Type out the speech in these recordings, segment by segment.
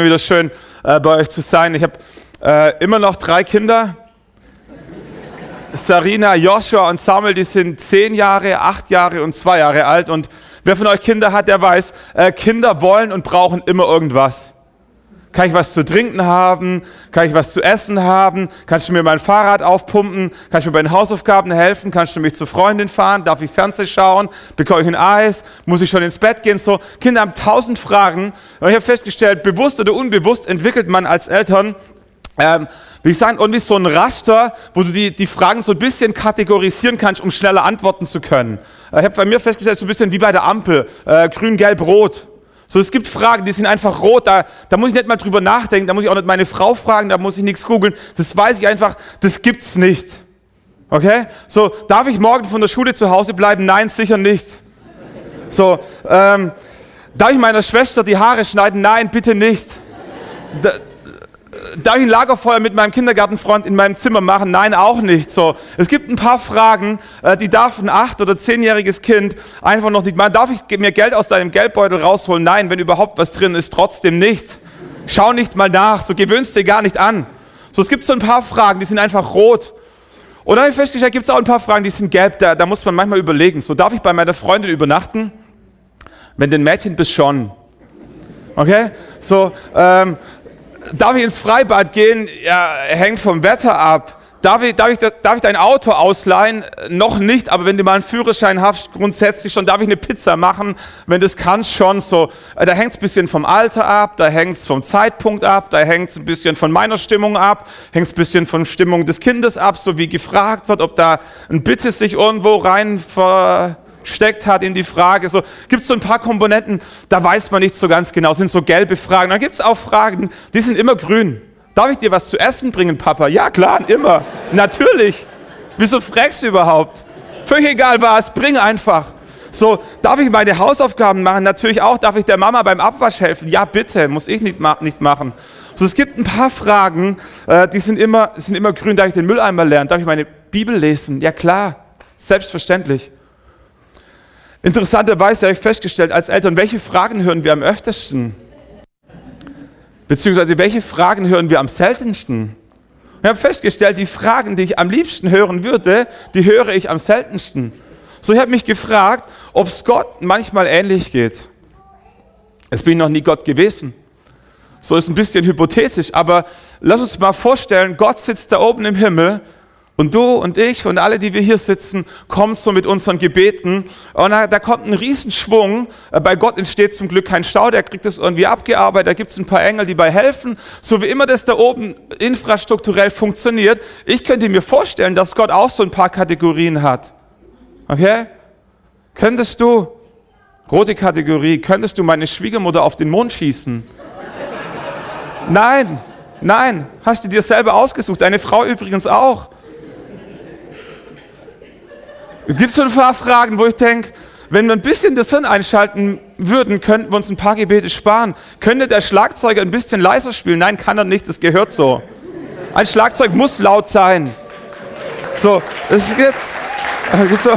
mir wieder schön, äh, bei euch zu sein. Ich habe äh, immer noch drei Kinder. Sarina, Joshua und Samuel, die sind zehn Jahre, acht Jahre und zwei Jahre alt. Und wer von euch Kinder hat, der weiß, äh, Kinder wollen und brauchen immer irgendwas. Kann ich was zu trinken haben? Kann ich was zu essen haben? Kannst du mir mein Fahrrad aufpumpen? Kannst du mir bei den Hausaufgaben helfen? Kannst du mich zur Freundin fahren? Darf ich Fernsehen schauen? Bekomme ich ein Eis? Muss ich schon ins Bett gehen? So, Kinder haben tausend Fragen. Und ich habe festgestellt, bewusst oder unbewusst entwickelt man als Eltern ähm, wie ich sagen, irgendwie so ein Raster, wo du die, die Fragen so ein bisschen kategorisieren kannst, um schneller antworten zu können. Äh, ich habe bei mir festgestellt, so ein bisschen wie bei der Ampel, äh, grün, gelb, rot. So, es gibt Fragen, die sind einfach rot, da, da muss ich nicht mal drüber nachdenken, da muss ich auch nicht meine Frau fragen, da muss ich nichts googeln. Das weiß ich einfach, das gibt's nicht. Okay? So, darf ich morgen von der Schule zu Hause bleiben? Nein, sicher nicht. So, ähm, darf ich meiner Schwester die Haare schneiden? Nein, bitte nicht. Da, darf ich ein Lagerfeuer mit meinem Kindergartenfreund in meinem Zimmer machen? Nein, auch nicht. So, es gibt ein paar Fragen, äh, die darf ein acht- oder zehnjähriges Kind einfach noch nicht machen. Darf ich mir Geld aus deinem Geldbeutel rausholen? Nein, wenn überhaupt was drin ist, trotzdem nicht. Schau nicht mal nach, so gewöhnst dir gar nicht an. So, es gibt so ein paar Fragen, die sind einfach rot. Und dann habe ich festgestellt, gibt es auch ein paar Fragen, die sind gelb, da, da muss man manchmal überlegen. So, darf ich bei meiner Freundin übernachten? Wenn du ein Mädchen bist, schon. Okay? So, ähm, darf ich ins Freibad gehen? Ja, hängt vom Wetter ab. Darf ich, darf, ich, darf ich dein Auto ausleihen? Noch nicht, aber wenn du mal einen Führerschein hast, grundsätzlich schon, darf ich eine Pizza machen? Wenn das kannst, schon so. Äh, da hängt es ein bisschen vom Alter ab, da hängt es vom Zeitpunkt ab, da hängt es ein bisschen von meiner Stimmung ab, hängt es ein bisschen von Stimmung des Kindes ab, so wie gefragt wird, ob da ein Bitte sich irgendwo rein ver steckt hat in die Frage. So gibt es so ein paar Komponenten, da weiß man nicht so ganz genau, sind so gelbe Fragen. Dann gibt es auch Fragen, die sind immer grün. Darf ich dir was zu essen bringen, Papa? Ja, klar, immer. Natürlich. Wieso fragst du überhaupt? Völlig egal was, bring einfach. So, darf ich meine Hausaufgaben machen? Natürlich auch. Darf ich der Mama beim Abwasch helfen? Ja, bitte, muss ich nicht, ma nicht machen. So, es gibt ein paar Fragen, äh, die sind immer, sind immer grün. Darf ich den Mülleimer lernen? Darf ich meine Bibel lesen? Ja, klar, selbstverständlich. Interessanterweise habe ich festgestellt, als Eltern, welche Fragen hören wir am öftesten? Beziehungsweise welche Fragen hören wir am seltensten? Ich habe festgestellt, die Fragen, die ich am liebsten hören würde, die höre ich am seltensten. So, ich habe mich gefragt, ob es Gott manchmal ähnlich geht. Es bin noch nie Gott gewesen. So ist ein bisschen hypothetisch, aber lass uns mal vorstellen, Gott sitzt da oben im Himmel und du und ich und alle, die wir hier sitzen, kommen so mit unseren Gebeten. Und da, da kommt ein Riesenschwung. Äh, bei Gott entsteht zum Glück kein Stau, der kriegt das irgendwie abgearbeitet. Da gibt es ein paar Engel, die bei helfen. So wie immer das da oben infrastrukturell funktioniert. Ich könnte mir vorstellen, dass Gott auch so ein paar Kategorien hat. Okay? Könntest du, rote Kategorie, könntest du meine Schwiegermutter auf den Mond schießen? Nein, nein, hast du dir selber ausgesucht. Deine Frau übrigens auch. Gibt so ein paar Fragen, wo ich denke, wenn wir ein bisschen das Hirn einschalten würden, könnten wir uns ein paar Gebete sparen. Könnte der Schlagzeuger ein bisschen leiser spielen? Nein, kann er nicht, das gehört so. Ein Schlagzeug muss laut sein. So, es gibt, es gibt so,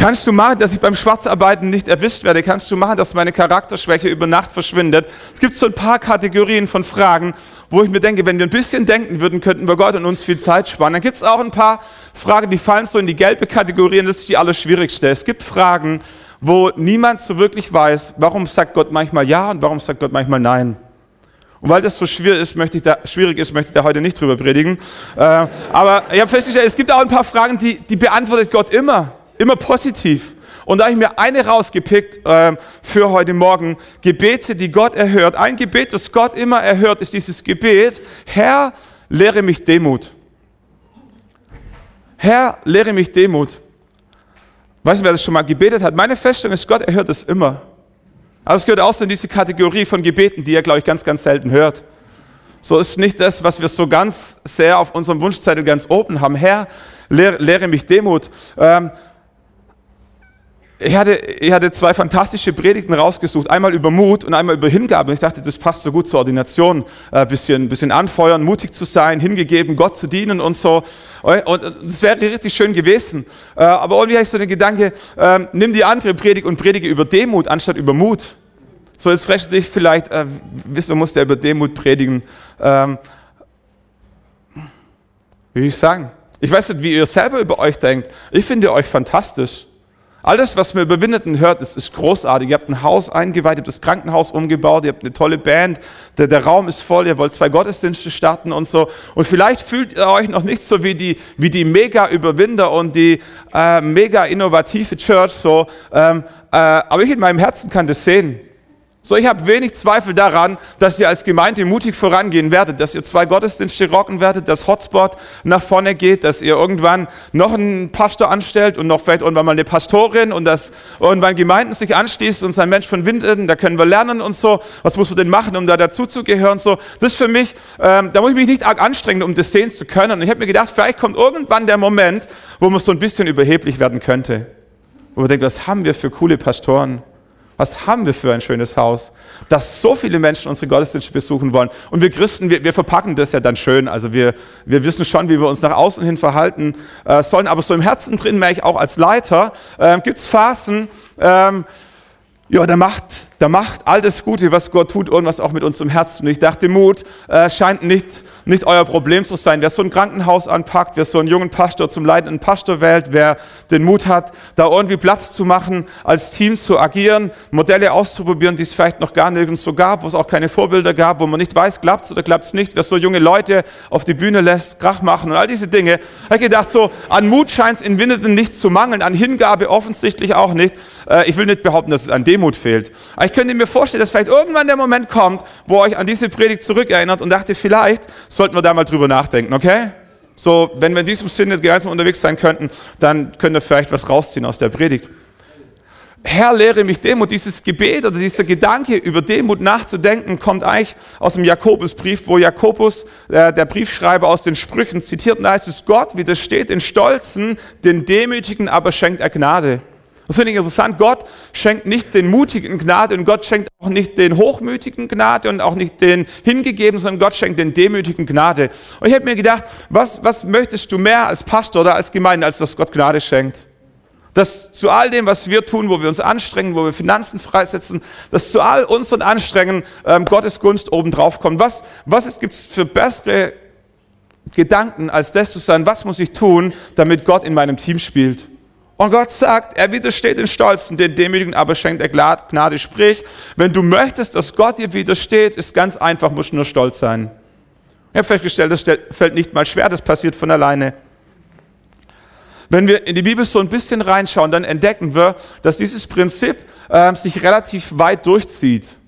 Kannst du machen, dass ich beim Schwarzarbeiten nicht erwischt werde? Kannst du machen, dass meine Charakterschwäche über Nacht verschwindet? Es gibt so ein paar Kategorien von Fragen, wo ich mir denke, wenn wir ein bisschen denken würden, könnten wir Gott und uns viel Zeit sparen. Dann gibt es auch ein paar Fragen, die fallen so in die gelbe Kategorie und das ist die allerschwierigste. Es gibt Fragen, wo niemand so wirklich weiß, warum sagt Gott manchmal ja und warum sagt Gott manchmal nein. Und weil das so schwierig ist, möchte ich da, schwierig ist, möchte ich da heute nicht drüber predigen. Äh, aber ich habe festgestellt, es gibt auch ein paar Fragen, die, die beantwortet Gott immer. Immer positiv. Und da habe ich mir eine rausgepickt äh, für heute Morgen. Gebete, die Gott erhört. Ein Gebet, das Gott immer erhört, ist dieses Gebet. Herr, lehre mich Demut. Herr, lehre mich Demut. Weißt du, wer das schon mal gebetet hat? Meine Feststellung ist, Gott erhört es immer. Aber es gehört auch so in diese Kategorie von Gebeten, die er, glaube ich, ganz, ganz selten hört. So ist nicht das, was wir so ganz sehr auf unserem Wunschzettel ganz oben haben. Herr, lehre, mich Demut. Ähm, ich hatte, ich hatte zwei fantastische Predigten rausgesucht, einmal über Mut und einmal über Hingabe. Ich dachte, das passt so gut zur Ordination, ein äh, bisschen, bisschen anfeuern, mutig zu sein, hingegeben, Gott zu dienen und so. Und das wäre richtig schön gewesen. Äh, aber irgendwie habe ich so den Gedanke, ähm, nimm die andere Predigt und predige über Demut anstatt über Mut. So, jetzt fragst du dich vielleicht, äh, wieso muss der über Demut predigen? Ähm, wie will ich sagen? Ich weiß nicht, wie ihr selber über euch denkt. Ich finde euch fantastisch. Alles, was man über Winnenden hört, ist, ist großartig. Ihr habt ein Haus eingeweiht, ihr habt das Krankenhaus umgebaut, ihr habt eine tolle Band, der, der Raum ist voll, ihr wollt zwei Gottesdienste starten und so. Und vielleicht fühlt ihr euch noch nicht so wie die, wie die Mega-Überwinder und die äh, mega-innovative Church, so. Ähm, äh, aber ich in meinem Herzen kann das sehen. So, ich habe wenig Zweifel daran, dass ihr als Gemeinde mutig vorangehen werdet, dass ihr zwei Gottesdienste rocken werdet, dass Hotspot nach vorne geht, dass ihr irgendwann noch einen Pastor anstellt und noch vielleicht irgendwann mal eine Pastorin und dass irgendwann Gemeinden sich anschließen und sein Mensch von Winden, da können wir lernen und so. Was muss man denn machen, um da dazuzugehören? So, das ist für mich, ähm, da muss ich mich nicht arg anstrengen, um das sehen zu können. Und ich habe mir gedacht, vielleicht kommt irgendwann der Moment, wo man so ein bisschen überheblich werden könnte. Wo man denkt, was haben wir für coole Pastoren? Was haben wir für ein schönes Haus, dass so viele Menschen unsere Gottesdienste besuchen wollen. Und wir Christen, wir, wir verpacken das ja dann schön. Also wir, wir wissen schon, wie wir uns nach außen hin verhalten äh, sollen. Aber so im Herzen drin merke ich auch als Leiter, äh, gibt es Phasen, ähm, ja, da macht, da macht all das Gute, was Gott tut, irgendwas auch mit uns im Herzen. Und ich dachte, Mut äh, scheint nicht, nicht euer Problem zu sein. Wer so ein Krankenhaus anpackt, wer so einen jungen Pastor zum leitenden Pastor wählt, wer den Mut hat, da irgendwie Platz zu machen, als Team zu agieren, Modelle auszuprobieren, die es vielleicht noch gar nirgends so gab, wo es auch keine Vorbilder gab, wo man nicht weiß, klappt es oder klappt es nicht, wer so junge Leute auf die Bühne lässt, Krach machen und all diese Dinge. Ich habe gedacht, so an Mut scheint es in Winnenden nicht zu mangeln, an Hingabe offensichtlich auch nicht. Äh, ich will nicht behaupten, dass es an dem Demut fehlt. Aber ich könnte mir vorstellen, dass vielleicht irgendwann der Moment kommt, wo ihr euch an diese Predigt zurückerinnert und dachte, vielleicht sollten wir da mal drüber nachdenken, okay? So, wenn wir in diesem Sinne gemeinsam unterwegs sein könnten, dann könnt ihr vielleicht was rausziehen aus der Predigt. Herr, lehre mich Demut. Dieses Gebet oder dieser Gedanke über Demut nachzudenken, kommt eigentlich aus dem Jakobusbrief, wo Jakobus, der, der Briefschreiber aus den Sprüchen zitiert, und da heißt es, Gott widersteht den Stolzen, den Demütigen aber schenkt er Gnade. Das finde ich interessant. Gott schenkt nicht den Mutigen Gnade und Gott schenkt auch nicht den Hochmütigen Gnade und auch nicht den Hingegebenen, sondern Gott schenkt den Demütigen Gnade. Und ich habe mir gedacht, was, was möchtest du mehr als Pastor oder als Gemeinde, als dass Gott Gnade schenkt? Dass zu all dem, was wir tun, wo wir uns anstrengen, wo wir Finanzen freisetzen, dass zu all unseren Anstrengungen ähm, Gottes Gunst obendrauf kommt. Was, was gibt es für bessere Gedanken, als das zu sein, was muss ich tun, damit Gott in meinem Team spielt? Und Gott sagt, er widersteht den Stolzen, den Demütigen aber schenkt er Gnade. Sprich, wenn du möchtest, dass Gott dir widersteht, ist ganz einfach, musst du nur stolz sein. Ich habe festgestellt, das fällt nicht mal schwer, das passiert von alleine. Wenn wir in die Bibel so ein bisschen reinschauen, dann entdecken wir, dass dieses Prinzip äh, sich relativ weit durchzieht.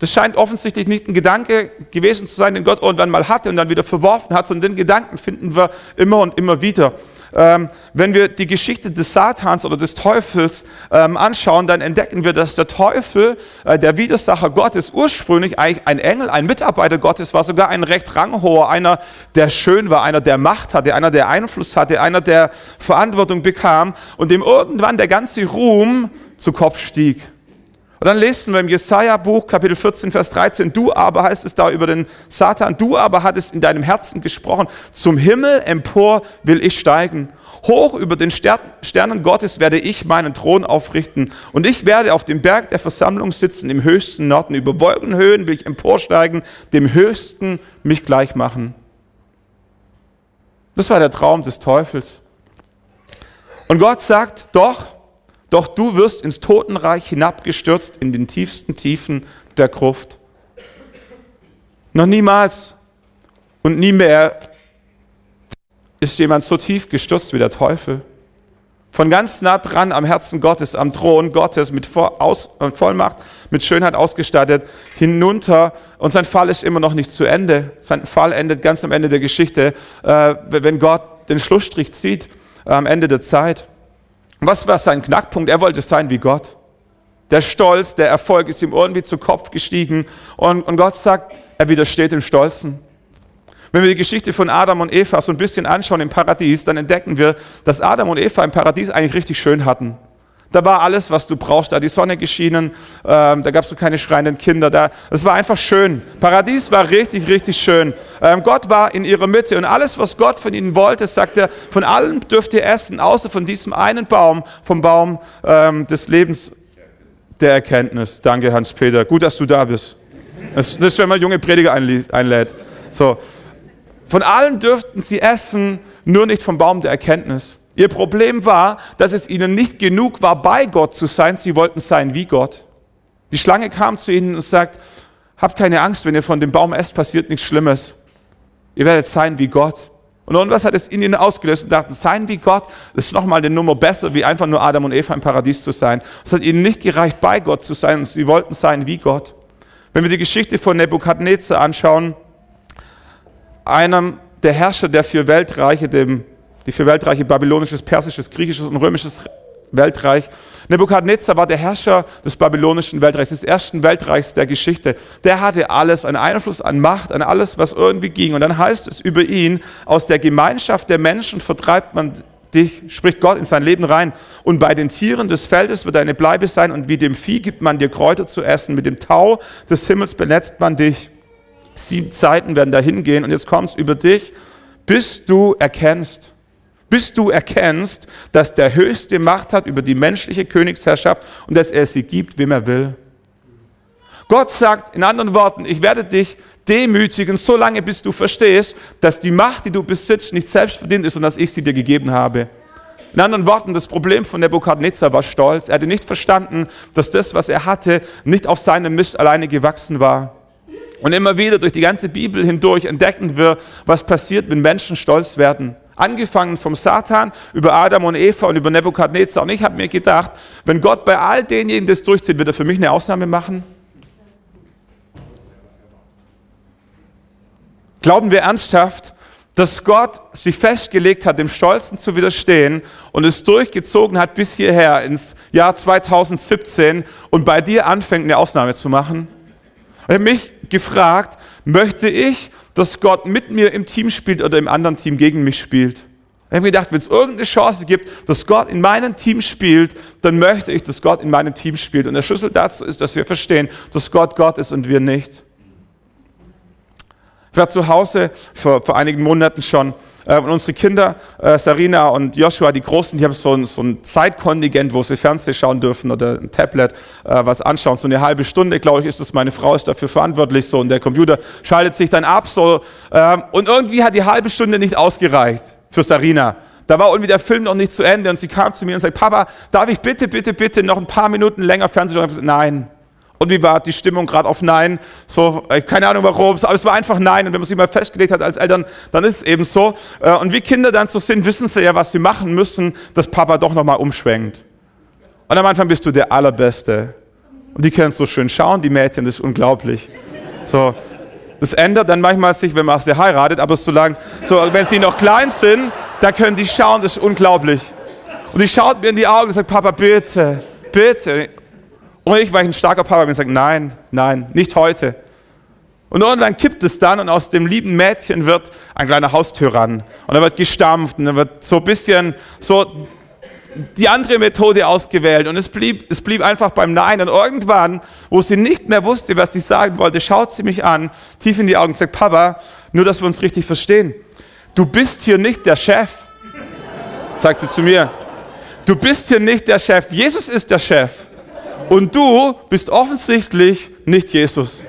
Das scheint offensichtlich nicht ein Gedanke gewesen zu sein, den Gott irgendwann mal hatte und dann wieder verworfen hat, sondern den Gedanken finden wir immer und immer wieder ähm, wenn wir die Geschichte des Satans oder des Teufels ähm, anschauen, dann entdecken wir, dass der Teufel, äh, der Widersacher Gottes, ursprünglich eigentlich ein Engel, ein Mitarbeiter Gottes war, sogar ein recht ranghoher, einer, der schön war, einer, der Macht hatte, einer, der Einfluss hatte, einer, der Verantwortung bekam und dem irgendwann der ganze Ruhm zu Kopf stieg. Und dann lesen wir im Jesaja-Buch, Kapitel 14, Vers 13, du aber, heißt es da über den Satan, du aber hattest in deinem Herzen gesprochen, zum Himmel empor will ich steigen. Hoch über den Sternen Gottes werde ich meinen Thron aufrichten und ich werde auf dem Berg der Versammlung sitzen im höchsten Norden. Über Wolkenhöhen will ich emporsteigen, dem Höchsten mich gleich machen. Das war der Traum des Teufels. Und Gott sagt, doch, doch du wirst ins Totenreich hinabgestürzt in den tiefsten Tiefen der Gruft. Noch niemals und nie mehr ist jemand so tief gestürzt wie der Teufel. Von ganz nah dran am Herzen Gottes, am Thron Gottes, mit äh, Vollmacht, mit Schönheit ausgestattet, hinunter. Und sein Fall ist immer noch nicht zu Ende. Sein Fall endet ganz am Ende der Geschichte, äh, wenn Gott den Schlussstrich zieht, am Ende der Zeit. Was war sein Knackpunkt? Er wollte sein wie Gott. Der Stolz, der Erfolg ist ihm irgendwie zu Kopf gestiegen und, und Gott sagt, er widersteht dem Stolzen. Wenn wir die Geschichte von Adam und Eva so ein bisschen anschauen im Paradies, dann entdecken wir, dass Adam und Eva im Paradies eigentlich richtig schön hatten. Da war alles, was du brauchst. Da die Sonne geschienen, ähm, da gab es so keine schreienden Kinder. Da, es war einfach schön. Paradies war richtig, richtig schön. Ähm, Gott war in ihrer Mitte und alles, was Gott von ihnen wollte, sagt er, von allem dürft ihr essen, außer von diesem einen Baum, vom Baum ähm, des Lebens der Erkenntnis. Danke, Hans-Peter. Gut, dass du da bist. Das, das ist, wenn man junge Prediger einlädt. So. Von allem dürften sie essen, nur nicht vom Baum der Erkenntnis. Ihr Problem war, dass es ihnen nicht genug war, bei Gott zu sein. Sie wollten sein wie Gott. Die Schlange kam zu ihnen und sagt, habt keine Angst, wenn ihr von dem Baum esst, passiert nichts Schlimmes. Ihr werdet sein wie Gott. Und irgendwas hat es in ihnen ausgelöst und dachten, sein wie Gott, das ist nochmal eine Nummer besser, wie einfach nur Adam und Eva im Paradies zu sein. Es hat ihnen nicht gereicht, bei Gott zu sein und sie wollten sein wie Gott. Wenn wir die Geschichte von Nebukadnezar anschauen, einem der Herrscher der vier Weltreiche, dem, die vier Weltreiche babylonisches, persisches, griechisches und römisches Weltreich. Nebukadnezar war der Herrscher des babylonischen Weltreichs, des ersten Weltreichs der Geschichte. Der hatte alles, einen Einfluss an Macht, an alles, was irgendwie ging. Und dann heißt es über ihn, aus der Gemeinschaft der Menschen vertreibt man dich, spricht Gott in sein Leben rein. Und bei den Tieren des Feldes wird eine Bleibe sein und wie dem Vieh gibt man dir Kräuter zu essen. Mit dem Tau des Himmels benetzt man dich. Sieben Zeiten werden dahin gehen und jetzt kommt es über dich, bis du erkennst, bis du erkennst, dass der Höchste Macht hat über die menschliche Königsherrschaft und dass er sie gibt, wem er will. Gott sagt in anderen Worten, ich werde dich demütigen, solange bis du verstehst, dass die Macht, die du besitzt, nicht selbstverdient ist und dass ich sie dir gegeben habe. In anderen Worten, das Problem von Nebukadnezar war Stolz. Er hatte nicht verstanden, dass das, was er hatte, nicht auf seinem Mist alleine gewachsen war. Und immer wieder durch die ganze Bibel hindurch entdecken wir, was passiert, wenn Menschen stolz werden. Angefangen vom Satan über Adam und Eva und über Nebukadnezar. Und ich habe mir gedacht, wenn Gott bei all denjenigen das durchzieht, wird er für mich eine Ausnahme machen? Glauben wir ernsthaft, dass Gott sich festgelegt hat, dem Stolzen zu widerstehen und es durchgezogen hat bis hierher ins Jahr 2017 und bei dir anfängt, eine Ausnahme zu machen? Ich habe mich gefragt, möchte ich, dass Gott mit mir im Team spielt oder im anderen Team gegen mich spielt? Ich habe mir gedacht, wenn es irgendeine Chance gibt, dass Gott in meinem Team spielt, dann möchte ich, dass Gott in meinem Team spielt. Und der Schlüssel dazu ist, dass wir verstehen, dass Gott Gott ist und wir nicht. Ich war zu Hause vor, vor einigen Monaten schon und unsere Kinder, äh, Sarina und Joshua, die Großen, die haben so ein, so ein Zeitkontingent, wo sie Fernsehen schauen dürfen oder ein Tablet äh, was anschauen. So eine halbe Stunde, glaube ich, ist das. Meine Frau ist dafür verantwortlich so und der Computer schaltet sich dann ab so ähm, und irgendwie hat die halbe Stunde nicht ausgereicht für Sarina. Da war irgendwie der Film noch nicht zu Ende und sie kam zu mir und sagte, Papa, darf ich bitte, bitte, bitte noch ein paar Minuten länger Fernsehen schauen? Nein. Und wie war die Stimmung gerade auf Nein? So, äh, keine Ahnung warum, aber es war einfach Nein. Und wenn man sich mal festgelegt hat als Eltern, dann ist es eben so. Äh, und wie Kinder dann so sind, wissen sie ja, was sie machen müssen, dass Papa doch nochmal umschwenkt. Und am Anfang bist du der Allerbeste. Und die können so schön schauen, die Mädchen, das ist unglaublich. So, das ändert dann manchmal sich, wenn man sie heiratet, aber solange, so, wenn sie noch klein sind, dann können die schauen, das ist unglaublich. Und die schaut mir in die Augen und sagt, Papa, bitte, bitte. Und ich, ich ein starker Papa bin, gesagt, nein, nein, nicht heute. Und irgendwann kippt es dann und aus dem lieben Mädchen wird ein kleiner Haustyrann. Und er wird gestampft und er wird so ein bisschen so die andere Methode ausgewählt. Und es blieb, es blieb einfach beim Nein. Und irgendwann, wo sie nicht mehr wusste, was sie sagen wollte, schaut sie mich an, tief in die Augen und sagt, Papa, nur dass wir uns richtig verstehen. Du bist hier nicht der Chef, sagt sie zu mir. Du bist hier nicht der Chef. Jesus ist der Chef. Und du bist offensichtlich nicht Jesus.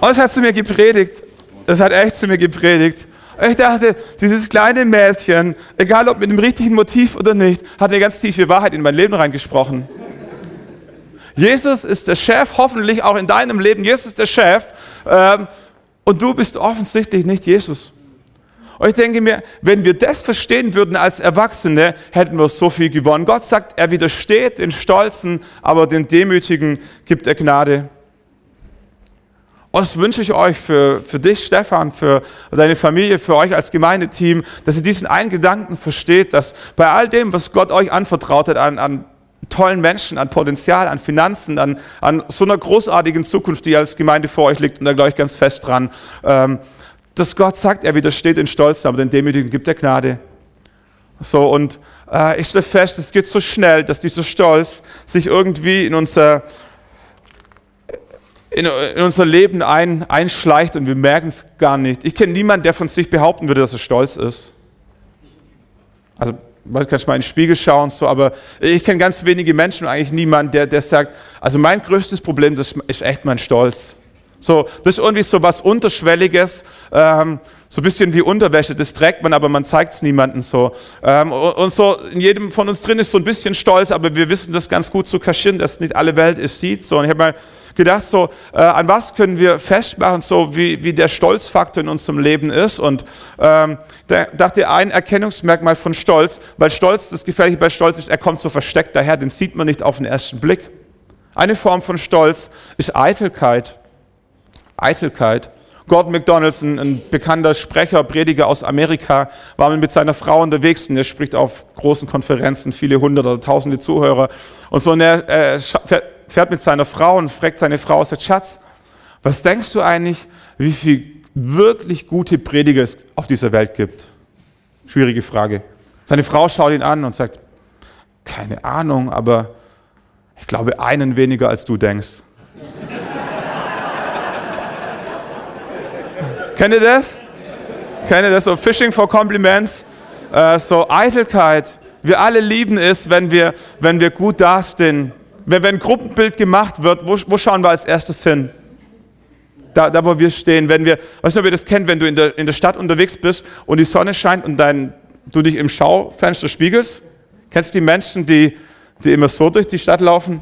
Und es hat zu mir gepredigt. Es hat echt zu mir gepredigt. Und ich dachte, dieses kleine Mädchen, egal ob mit dem richtigen Motiv oder nicht, hat eine ganz tiefe Wahrheit in mein Leben reingesprochen. Jesus ist der Chef, hoffentlich auch in deinem Leben. Jesus ist der Chef. Ähm, und du bist offensichtlich nicht Jesus. Und ich denke mir, wenn wir das verstehen würden als Erwachsene, hätten wir so viel gewonnen. Gott sagt, er widersteht den Stolzen, aber den Demütigen gibt er Gnade. Und das wünsche ich euch für, für dich, Stefan, für deine Familie, für euch als Gemeindeteam, dass ihr diesen einen Gedanken versteht, dass bei all dem, was Gott euch anvertraut hat, an, an tollen Menschen, an Potenzial, an Finanzen, an, an so einer großartigen Zukunft, die als Gemeinde vor euch liegt, und da glaube ich ganz fest dran, ähm, dass Gott sagt, er widersteht den Stolzen, aber den Demütigen gibt er Gnade. So, und äh, ich stelle fest, es geht so schnell, dass dieser Stolz sich irgendwie in unser, in, in unser Leben ein, einschleicht und wir merken es gar nicht. Ich kenne niemanden, der von sich behaupten würde, dass er stolz ist. Also, man kann mal in den Spiegel schauen, so, aber ich kenne ganz wenige Menschen, eigentlich niemand, der, der sagt, also mein größtes Problem, das ist echt mein Stolz. So, das ist irgendwie so was Unterschwelliges, ähm, so ein bisschen wie Unterwäsche, das trägt man, aber man zeigt es niemandem so. Ähm, und, so in jedem von uns drin ist so ein bisschen Stolz, aber wir wissen das ganz gut zu kaschieren, dass nicht alle Welt es sieht. So, und ich habe mal gedacht, so, äh, an was können wir festmachen, so wie, wie der Stolzfaktor in unserem Leben ist. Und ähm, da dachte ein Erkennungsmerkmal von Stolz, weil Stolz, das Gefährliche bei Stolz ist, er kommt so versteckt daher, den sieht man nicht auf den ersten Blick. Eine Form von Stolz ist Eitelkeit. Eitelkeit. Gordon McDonalds, ein, bekannter Sprecher, Prediger aus Amerika, war mit seiner Frau unterwegs und er spricht auf großen Konferenzen, viele hundert oder tausende Zuhörer. Und so und er äh, fährt mit seiner Frau und fragt seine Frau, sagt, Schatz, was denkst du eigentlich, wie viel wirklich gute Prediger es auf dieser Welt gibt? Schwierige Frage. Seine Frau schaut ihn an und sagt, keine Ahnung, aber ich glaube einen weniger als du denkst. Kennt ihr das? Kennt ihr das? So Fishing for Compliments, äh, so Eitelkeit. Wir alle lieben es, wenn wir, wenn wir gut dastehen. Wenn, wenn ein Gruppenbild gemacht wird, wo, wo schauen wir als erstes hin? Da, da, wo wir stehen. Wenn wir, weißt du, ob ihr das kennt, wenn du in der, in der Stadt unterwegs bist und die Sonne scheint und dein, du dich im Schaufenster spiegelst? Kennst du die Menschen, die, die immer so durch die Stadt laufen?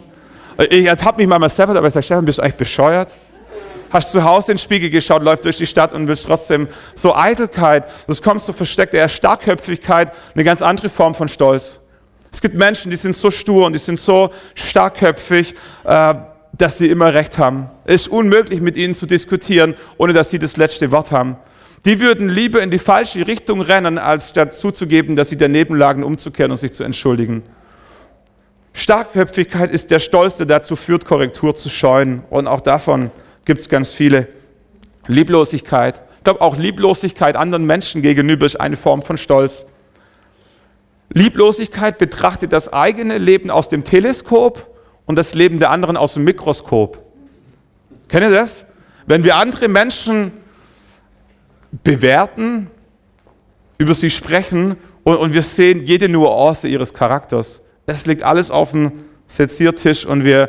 Ich ertappe mich mal selber, aber ich sage, Stefan, bist du eigentlich bescheuert? Hast zu Hause in den Spiegel geschaut, läuft durch die Stadt und willst trotzdem so Eitelkeit, das kommt so versteckt, eher Starkköpfigkeit, eine ganz andere Form von Stolz. Es gibt Menschen, die sind so stur und die sind so starkköpfig, äh, dass sie immer recht haben. Es ist unmöglich, mit ihnen zu diskutieren, ohne dass sie das letzte Wort haben. Die würden lieber in die falsche Richtung rennen, als statt zuzugeben, dass sie daneben lagen, umzukehren und sich zu entschuldigen. Starkköpfigkeit ist der Stolz, der dazu führt, Korrektur zu scheuen. Und auch davon gibt es ganz viele. Lieblosigkeit. Ich glaube, auch Lieblosigkeit anderen Menschen gegenüber ist eine Form von Stolz. Lieblosigkeit betrachtet das eigene Leben aus dem Teleskop und das Leben der anderen aus dem Mikroskop. Kennt ihr das? Wenn wir andere Menschen bewerten, über sie sprechen und, und wir sehen jede Nuance ihres Charakters. Es liegt alles auf dem Seziertisch und wir,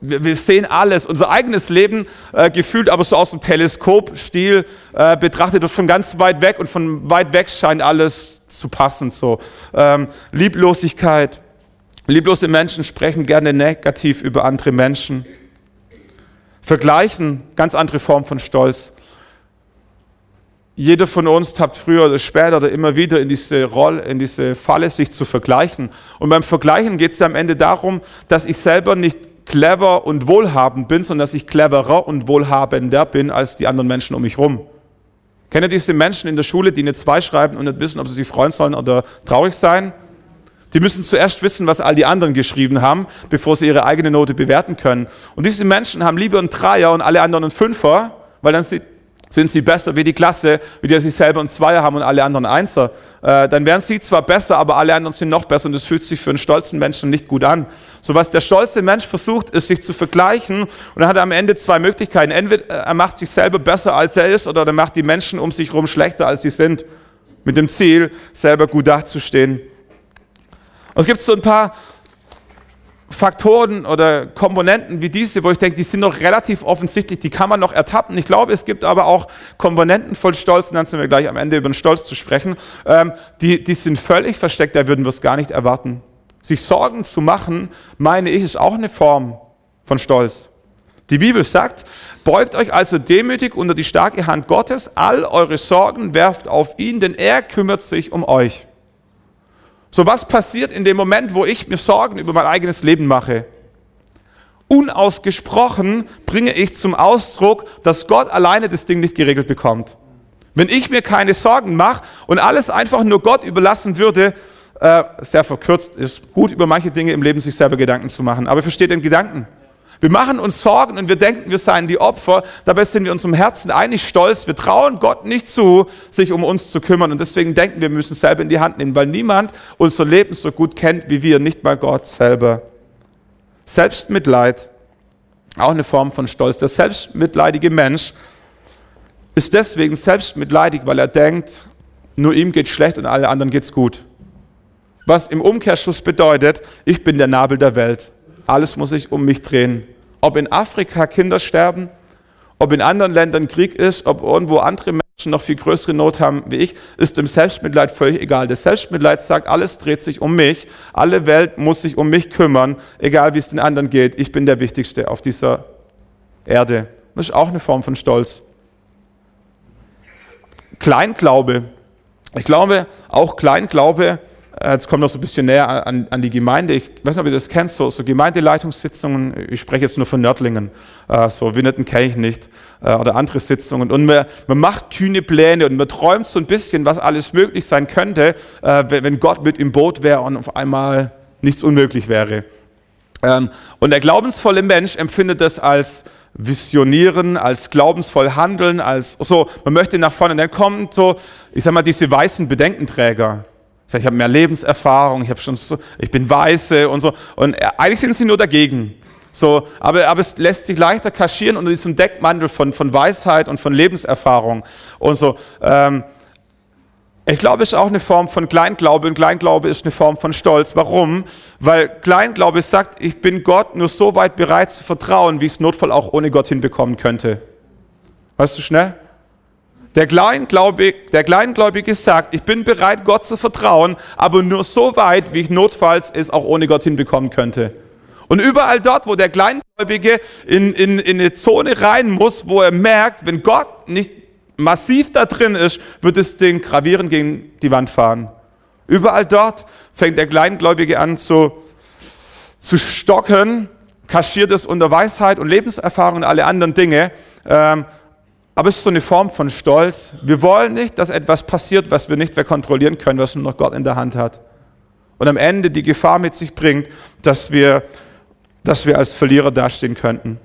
wir sehen alles, unser eigenes Leben äh, gefühlt aber so aus dem Teleskopstil äh, betrachtet und von ganz weit weg und von weit weg scheint alles zu passen. So. Ähm, Lieblosigkeit. Lieblose Menschen sprechen gerne negativ über andere Menschen. Vergleichen, ganz andere Form von Stolz. Jeder von uns tappt früher oder später oder immer wieder in diese Rolle, in diese Falle, sich zu vergleichen. Und beim Vergleichen geht es ja am Ende darum, dass ich selber nicht clever und wohlhabend bin, sondern dass ich cleverer und wohlhabender bin als die anderen Menschen um mich herum. Kennt ihr diese Menschen in der Schule, die eine 2 schreiben und nicht wissen, ob sie sich freuen sollen oder traurig sein? Die müssen zuerst wissen, was all die anderen geschrieben haben, bevor sie ihre eigene Note bewerten können. Und diese Menschen haben lieber einen Dreier und alle anderen einen Fünfer, weil dann sieht sind sie besser wie die Klasse, wie die sich selber einen Zweier haben und alle anderen Einser. Äh, dann wären sie zwar besser, aber alle anderen sind noch besser und das fühlt sich für einen stolzen Menschen nicht gut an. So was der stolze Mensch versucht, ist sich zu vergleichen und er hat am Ende zwei Möglichkeiten. Entweder er macht sich selber besser, als er ist, oder er macht die Menschen um sich herum schlechter, als sie sind. Mit dem Ziel, selber gut dazustehen. Und es gibt so ein paar Faktoren oder Komponenten wie diese, wo ich denke, die sind noch relativ offensichtlich, die kann man noch ertappen. Ich glaube, es gibt aber auch Komponenten voll Stolz, und dann sind wir gleich am Ende über den Stolz zu sprechen, ähm, die, die sind völlig versteckt, da würden wir es gar nicht erwarten. Sich Sorgen zu machen, meine ich, ist auch eine Form von Stolz. Die Bibel sagt, beugt euch also demütig unter die starke Hand Gottes, all eure Sorgen werft auf ihn, denn er kümmert sich um euch. So was passiert in dem Moment, wo ich mir Sorgen über mein eigenes Leben mache? Unausgesprochen bringe ich zum Ausdruck, dass Gott alleine das Ding nicht geregelt bekommt. Wenn ich mir keine Sorgen mache und alles einfach nur Gott überlassen würde, äh, sehr verkürzt ist gut, über manche Dinge im Leben sich selber Gedanken zu machen. Aber versteht den Gedanken? Wir machen uns Sorgen und wir denken, wir seien die Opfer. Dabei sind wir unserem Herzen eigentlich stolz. Wir trauen Gott nicht zu, sich um uns zu kümmern. Und deswegen denken wir, wir müssen selber in die Hand nehmen, weil niemand unser Leben so gut kennt wie wir, nicht mal Gott selber. Selbstmitleid, auch eine Form von Stolz. Der selbstmitleidige Mensch ist deswegen selbstmitleidig, weil er denkt, nur ihm geht schlecht und alle anderen geht's gut. Was im Umkehrschluss bedeutet, ich bin der Nabel der Welt. Alles muss sich um mich drehen. Ob in Afrika Kinder sterben, ob in anderen Ländern Krieg ist, ob irgendwo andere Menschen noch viel größere Not haben wie ich, ist dem Selbstmitleid völlig egal. Das Selbstmitleid sagt, alles dreht sich um mich, alle Welt muss sich um mich kümmern, egal wie es den anderen geht. Ich bin der Wichtigste auf dieser Erde. Das ist auch eine Form von Stolz. Kleinglaube. Ich glaube, auch Kleinglaube jetzt kommt noch so ein bisschen näher an, an, die Gemeinde. Ich weiß nicht, ob ihr das kennt, so, so Gemeindeleitungssitzungen. Ich spreche jetzt nur von Nördlingen. Äh, so Winnetten kenne ich nicht. Äh, oder andere Sitzungen. Und man, man, macht kühne Pläne und man träumt so ein bisschen, was alles möglich sein könnte, äh, wenn Gott mit im Boot wäre und auf einmal nichts unmöglich wäre. Ähm, und der glaubensvolle Mensch empfindet das als visionieren, als glaubensvoll handeln, als so, man möchte nach vorne. Und dann kommen so, ich sag mal, diese weißen Bedenkenträger ich habe mehr Lebenserfahrung, ich, habe schon so, ich bin Weiße und so. Und eigentlich sind sie nur dagegen. So, aber, aber es lässt sich leichter kaschieren unter diesem Deckmantel von, von Weisheit und von Lebenserfahrung und so. Ähm, ich glaube, es ist auch eine Form von Kleinglaube und Kleinglaube ist eine Form von Stolz. Warum? Weil Kleinglaube sagt, ich bin Gott nur so weit bereit zu vertrauen, wie ich es notfall auch ohne Gott hinbekommen könnte. Weißt du schnell? Der Kleingläubige, der Kleingläubige sagt, ich bin bereit, Gott zu vertrauen, aber nur so weit, wie ich notfalls es auch ohne Gott hinbekommen könnte. Und überall dort, wo der Kleingläubige in, in, in eine Zone rein muss, wo er merkt, wenn Gott nicht massiv da drin ist, wird es den gravierend gegen die Wand fahren. Überall dort fängt der Kleingläubige an zu, zu stocken, kaschiert es unter Weisheit und Lebenserfahrung und alle anderen Dinge. Ähm, aber es ist so eine Form von Stolz. Wir wollen nicht, dass etwas passiert, was wir nicht mehr kontrollieren können, was nur noch Gott in der Hand hat. Und am Ende die Gefahr mit sich bringt, dass wir, dass wir als Verlierer dastehen könnten.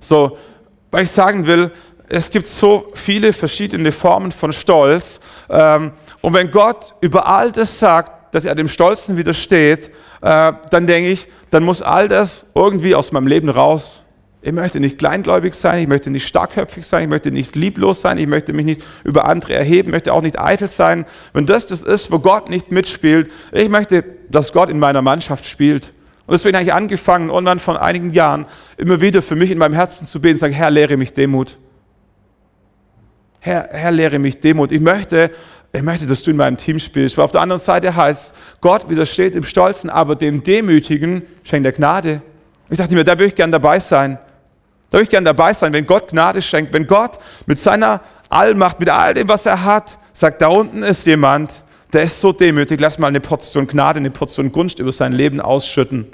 So, weil ich sagen will, es gibt so viele verschiedene Formen von Stolz. Ähm, und wenn Gott über all das sagt, dass er dem Stolzen widersteht, äh, dann denke ich, dann muss all das irgendwie aus meinem Leben raus. Ich möchte nicht kleingläubig sein, ich möchte nicht starkköpfig sein, ich möchte nicht lieblos sein, ich möchte mich nicht über andere erheben, möchte auch nicht eitel sein. Wenn das das ist, wo Gott nicht mitspielt, ich möchte, dass Gott in meiner Mannschaft spielt. Und deswegen habe ich angefangen, irgendwann von einigen Jahren immer wieder für mich in meinem Herzen zu beten und sagen, Herr, lehre mich Demut. Herr, Herr, lehre mich Demut. Ich möchte, ich möchte, dass du in meinem Team spielst. Weil auf der anderen Seite heißt, Gott widersteht dem Stolzen, aber dem Demütigen schenkt er Gnade. Ich dachte mir, da würde ich gern dabei sein. Da würde ich gerne dabei sein, wenn Gott Gnade schenkt, wenn Gott mit seiner Allmacht, mit all dem, was er hat, sagt, da unten ist jemand, der ist so demütig, lass mal eine Portion Gnade, eine Portion Gunst über sein Leben ausschütten.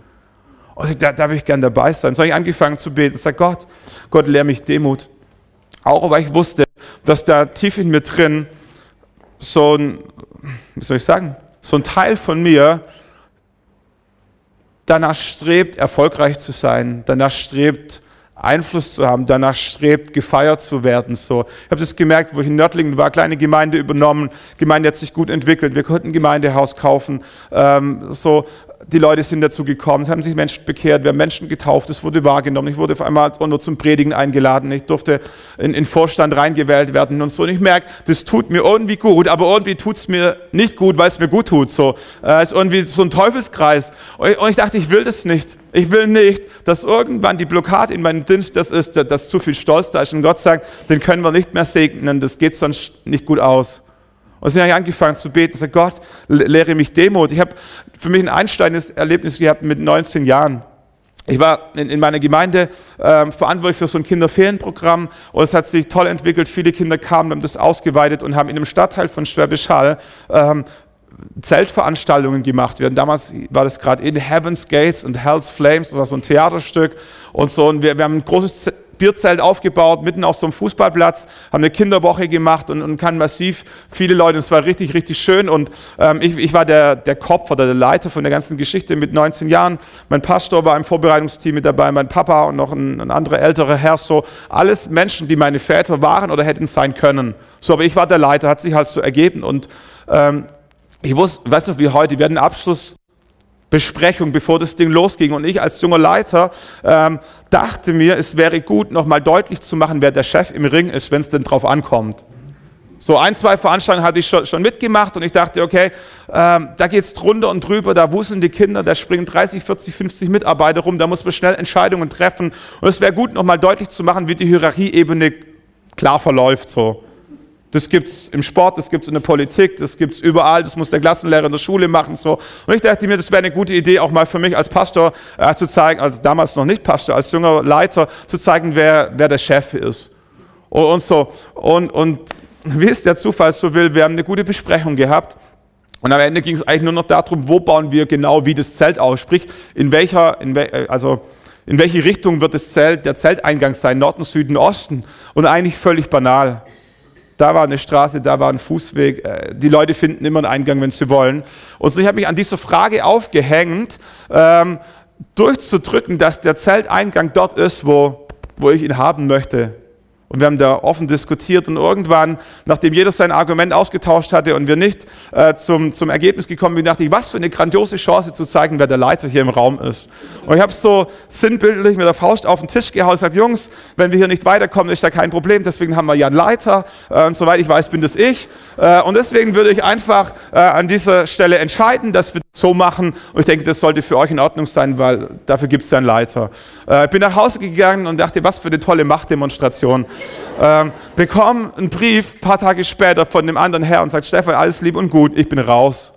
Und da, da würde ich gerne dabei sein. So habe ich angefangen zu beten. Sage, Gott, Gott, lehr mich Demut. Auch weil ich wusste, dass da tief in mir drin so ein, wie soll ich sagen, so ein Teil von mir danach strebt, erfolgreich zu sein, danach strebt, Einfluss zu haben, danach strebt, gefeiert zu werden. So. Ich habe das gemerkt, wo ich in Nördlingen war, kleine Gemeinde übernommen, Gemeinde hat sich gut entwickelt, wir konnten ein Gemeindehaus kaufen, ähm, so die Leute sind dazu gekommen, es haben sich Menschen bekehrt, wir haben Menschen getauft, es wurde wahrgenommen. Ich wurde auf einmal nur zum Predigen eingeladen, ich durfte in den Vorstand reingewählt werden und so. Und ich merke, das tut mir irgendwie gut, aber irgendwie tut es mir nicht gut, weil es mir gut tut. So. Äh, es ist irgendwie so ein Teufelskreis. Und ich dachte, ich will das nicht. Ich will nicht, dass irgendwann die Blockade in meinem Dienst das ist, dass zu viel Stolz da ist. Und Gott sagt, den können wir nicht mehr segnen, das geht sonst nicht gut aus. Und so habe ich angefangen zu beten. Ich sage, Gott, lehre mich Demut. Ich habe für mich ein einsteigendes Erlebnis gehabt mit 19 Jahren. Ich war in, in meiner Gemeinde äh, verantwortlich für so ein Kinderferienprogramm und es hat sich toll entwickelt. Viele Kinder kamen, haben das ausgeweitet und haben in einem Stadtteil von Schwäbisch Hall ähm, Zeltveranstaltungen gemacht. Hatten damals war das gerade in Heaven's Gates und Hell's Flames, das war so ein Theaterstück und so. Und wir, wir haben ein großes Bierzelt aufgebaut, mitten auf so einem Fußballplatz, haben eine Kinderwoche gemacht und, und kann massiv viele Leute. Es war richtig, richtig schön. Und ähm, ich, ich war der, der Kopf oder der Leiter von der ganzen Geschichte mit 19 Jahren. Mein Pastor war im Vorbereitungsteam mit dabei, mein Papa und noch ein, ein anderer älterer Herr. So alles Menschen, die meine Väter waren oder hätten sein können. So, aber ich war der Leiter, hat sich halt so ergeben. Und ähm, ich wusste, weißt du, wie heute, wir hatten einen Abschluss Besprechung, bevor das Ding losging. Und ich als junger Leiter ähm, dachte mir, es wäre gut, nochmal deutlich zu machen, wer der Chef im Ring ist, wenn es denn drauf ankommt. So ein, zwei Veranstaltungen hatte ich schon, schon mitgemacht und ich dachte, okay, ähm, da geht's drunter und drüber, da wuseln die Kinder, da springen 30, 40, 50 Mitarbeiter rum, da muss man schnell Entscheidungen treffen. Und es wäre gut, nochmal deutlich zu machen, wie die Hierarchieebene klar verläuft. So. Das gibt's im Sport, das gibt's in der Politik, das gibt's überall, das muss der Klassenlehrer in der Schule machen. So. Und ich dachte mir, das wäre eine gute Idee, auch mal für mich als Pastor äh, zu zeigen, als damals noch nicht Pastor, als junger Leiter, zu zeigen, wer, wer der Chef ist. Und, und so. Und, und wie es der Zufall so will, wir haben eine gute Besprechung gehabt. Und am Ende ging es eigentlich nur noch darum, wo bauen wir genau wie das Zelt aus. Sprich, in welcher, in we, also in welche Richtung wird das Zelt, der Zelteingang sein, Norden, Süden, Osten. Und eigentlich völlig banal. Da war eine Straße, da war ein Fußweg. Äh, die Leute finden immer einen Eingang, wenn sie wollen. Und so, ich habe mich an dieser Frage aufgehängt, ähm, durchzudrücken, dass der Zelteingang dort ist, wo, wo ich ihn haben möchte. Und wir haben da offen diskutiert und irgendwann, nachdem jeder sein Argument ausgetauscht hatte und wir nicht äh, zum, zum Ergebnis gekommen sind, dachte ich, was für eine grandiose Chance zu zeigen, wer der Leiter hier im Raum ist. Und ich habe so sinnbildlich mit der Faust auf den Tisch gehauen und gesagt, Jungs, wenn wir hier nicht weiterkommen, ist da kein Problem. Deswegen haben wir ja einen Leiter äh, und soweit ich weiß, bin das ich. Äh, und deswegen würde ich einfach äh, an dieser Stelle entscheiden, dass wir so machen. Und ich denke, das sollte für euch in Ordnung sein, weil dafür gibt es ja einen Leiter. Äh, ich bin nach Hause gegangen und dachte, was für eine tolle Machtdemonstration ähm, bekomme einen Brief ein paar Tage später von dem anderen Herr und sagt, Stefan, alles lieb und gut, ich bin raus.